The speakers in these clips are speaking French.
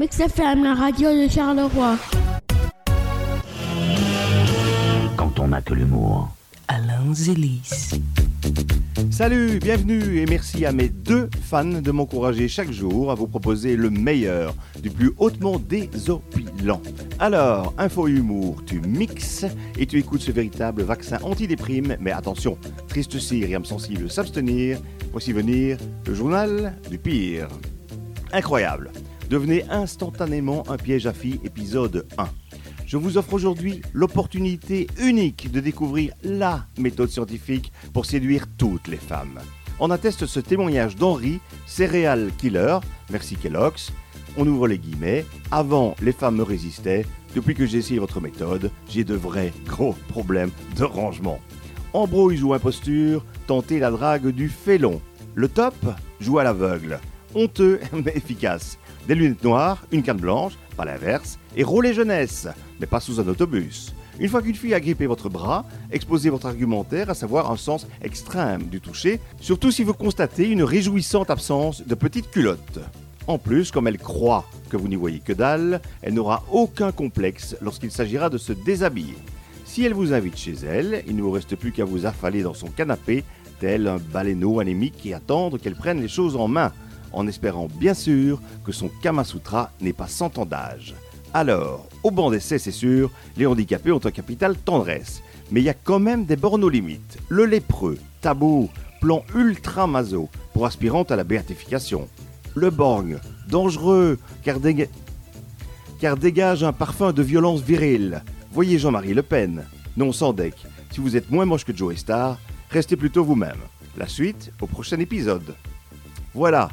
Mix FM, la radio de Charleroi. Quand on n'a que l'humour. Alain Zélis. Salut, bienvenue et merci à mes deux fans de m'encourager chaque jour à vous proposer le meilleur, du plus hautement désopilant. Alors, info humour, tu mixes et tu écoutes ce véritable vaccin antidéprime, mais attention, triste cire et âme sensible s'abstenir, voici venir le journal du pire. Incroyable, devenez instantanément un piège à filles, épisode 1. Je vous offre aujourd'hui l'opportunité unique de découvrir la méthode scientifique pour séduire toutes les femmes. On atteste ce témoignage d'Henri, céréal killer, merci Kellogg's. On ouvre les guillemets. Avant, les femmes me résistaient. Depuis que j'ai essayé votre méthode, j'ai de vrais gros problèmes de rangement. Embrouille joue imposture, tenter la drague du félon. Le top joue à l'aveugle. Honteux mais efficace. Des lunettes noires, une canne blanche, pas l'inverse, et rouler jeunesse, mais pas sous un autobus. Une fois qu'une fille a grippé votre bras, exposez votre argumentaire, à savoir un sens extrême du toucher, surtout si vous constatez une réjouissante absence de petites culottes. En plus, comme elle croit que vous n'y voyez que dalle, elle n'aura aucun complexe lorsqu'il s'agira de se déshabiller. Si elle vous invite chez elle, il ne vous reste plus qu'à vous affaler dans son canapé, tel un baleineau anémique et attendre qu'elle prenne les choses en main, en espérant bien sûr que son Kamasutra n'est pas sans ans d'âge. Alors, au banc d'essai, c'est sûr, les handicapés ont un capital tendresse. Mais il y a quand même des bornes aux limites. Le lépreux, tabou, plan ultra maso pour aspirante à la béatification. Le borgne, dangereux, car, car dégage un parfum de violence virile. Voyez Jean-Marie Le Pen. Non sans deck. Si vous êtes moins moche que Joe Star, restez plutôt vous-même. La suite au prochain épisode. Voilà.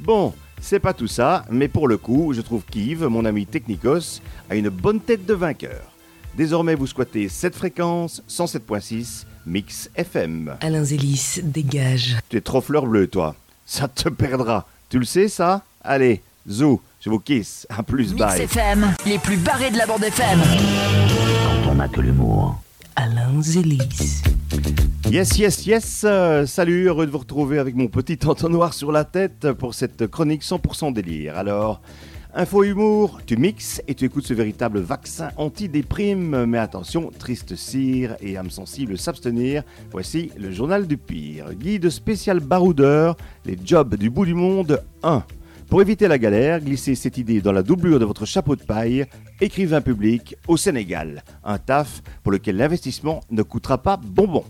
Bon, c'est pas tout ça, mais pour le coup, je trouve qu'Yves, mon ami Technicos, a une bonne tête de vainqueur. Désormais, vous squattez cette fréquence, 107.6, Mix FM. Alain Zélis, dégage. Tu es trop fleur bleue, toi. Ça te perdra. Tu le sais, ça Allez, zou, je vous kiss. À plus, Mix bye. FM, les plus barrés de la bande FM. Quand on n'a que l'humour. Alain Zélis. Yes, yes, yes. euh, salut, heureux de vous retrouver avec mon petit entonnoir sur la tête pour cette chronique 100% délire. Alors, info humour, tu mixes et tu écoutes ce véritable vaccin anti-déprime. Mais attention, triste cire et âme sensible s'abstenir. Voici le journal du pire. Guide spécial baroudeur, les jobs du bout du monde 1. Pour éviter la galère, glissez cette idée dans la doublure de votre chapeau de paille, écrivain public au Sénégal. Un taf pour lequel l'investissement ne coûtera pas bonbon.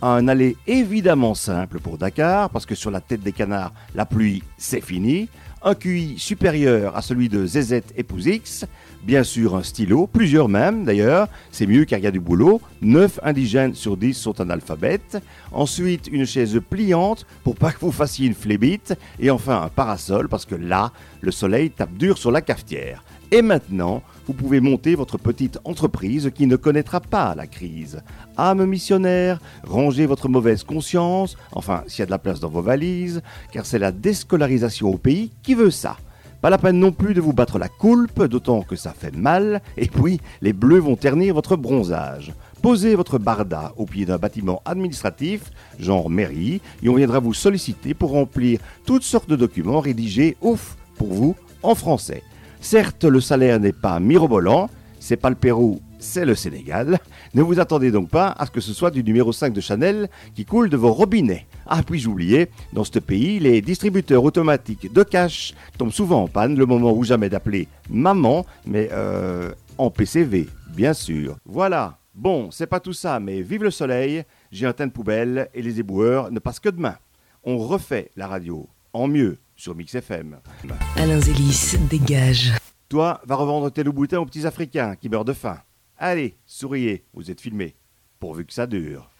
Un aller évidemment simple pour Dakar, parce que sur la tête des canards, la pluie, c'est fini. Un QI supérieur à celui de ZZ Épouse X. Bien sûr, un stylo, plusieurs même d'ailleurs, c'est mieux car il y a du boulot. 9 indigènes sur 10 sont analphabètes. Ensuite, une chaise pliante pour pas que vous fassiez une flébite. Et enfin, un parasol parce que là, le soleil tape dur sur la cafetière. Et maintenant, vous pouvez monter votre petite entreprise qui ne connaîtra pas la crise. Âme missionnaire, rangez votre mauvaise conscience, enfin s'il y a de la place dans vos valises, car c'est la déscolarisation au pays qui veut ça. Pas la peine non plus de vous battre la coulpe, d'autant que ça fait mal, et puis les bleus vont ternir votre bronzage. Posez votre barda au pied d'un bâtiment administratif, genre mairie, et on viendra vous solliciter pour remplir toutes sortes de documents rédigés, ouf, pour vous, en français. Certes, le salaire n'est pas mirobolant, c'est pas le Pérou, c'est le Sénégal. Ne vous attendez donc pas à ce que ce soit du numéro 5 de Chanel qui coule de vos robinets. Ah, puis j'oubliais, dans ce pays, les distributeurs automatiques de cash tombent souvent en panne le moment où jamais d'appeler maman, mais euh, en PCV, bien sûr. Voilà. Bon, c'est pas tout ça, mais vive le soleil, j'ai un teint de poubelle et les éboueurs ne passent que demain. On refait la radio en mieux sur Mix FM. Alain Zélis, dégage. Toi, va revendre tes loups-boutins aux petits Africains qui meurent de faim. Allez, souriez, vous êtes filmés. Pourvu que ça dure.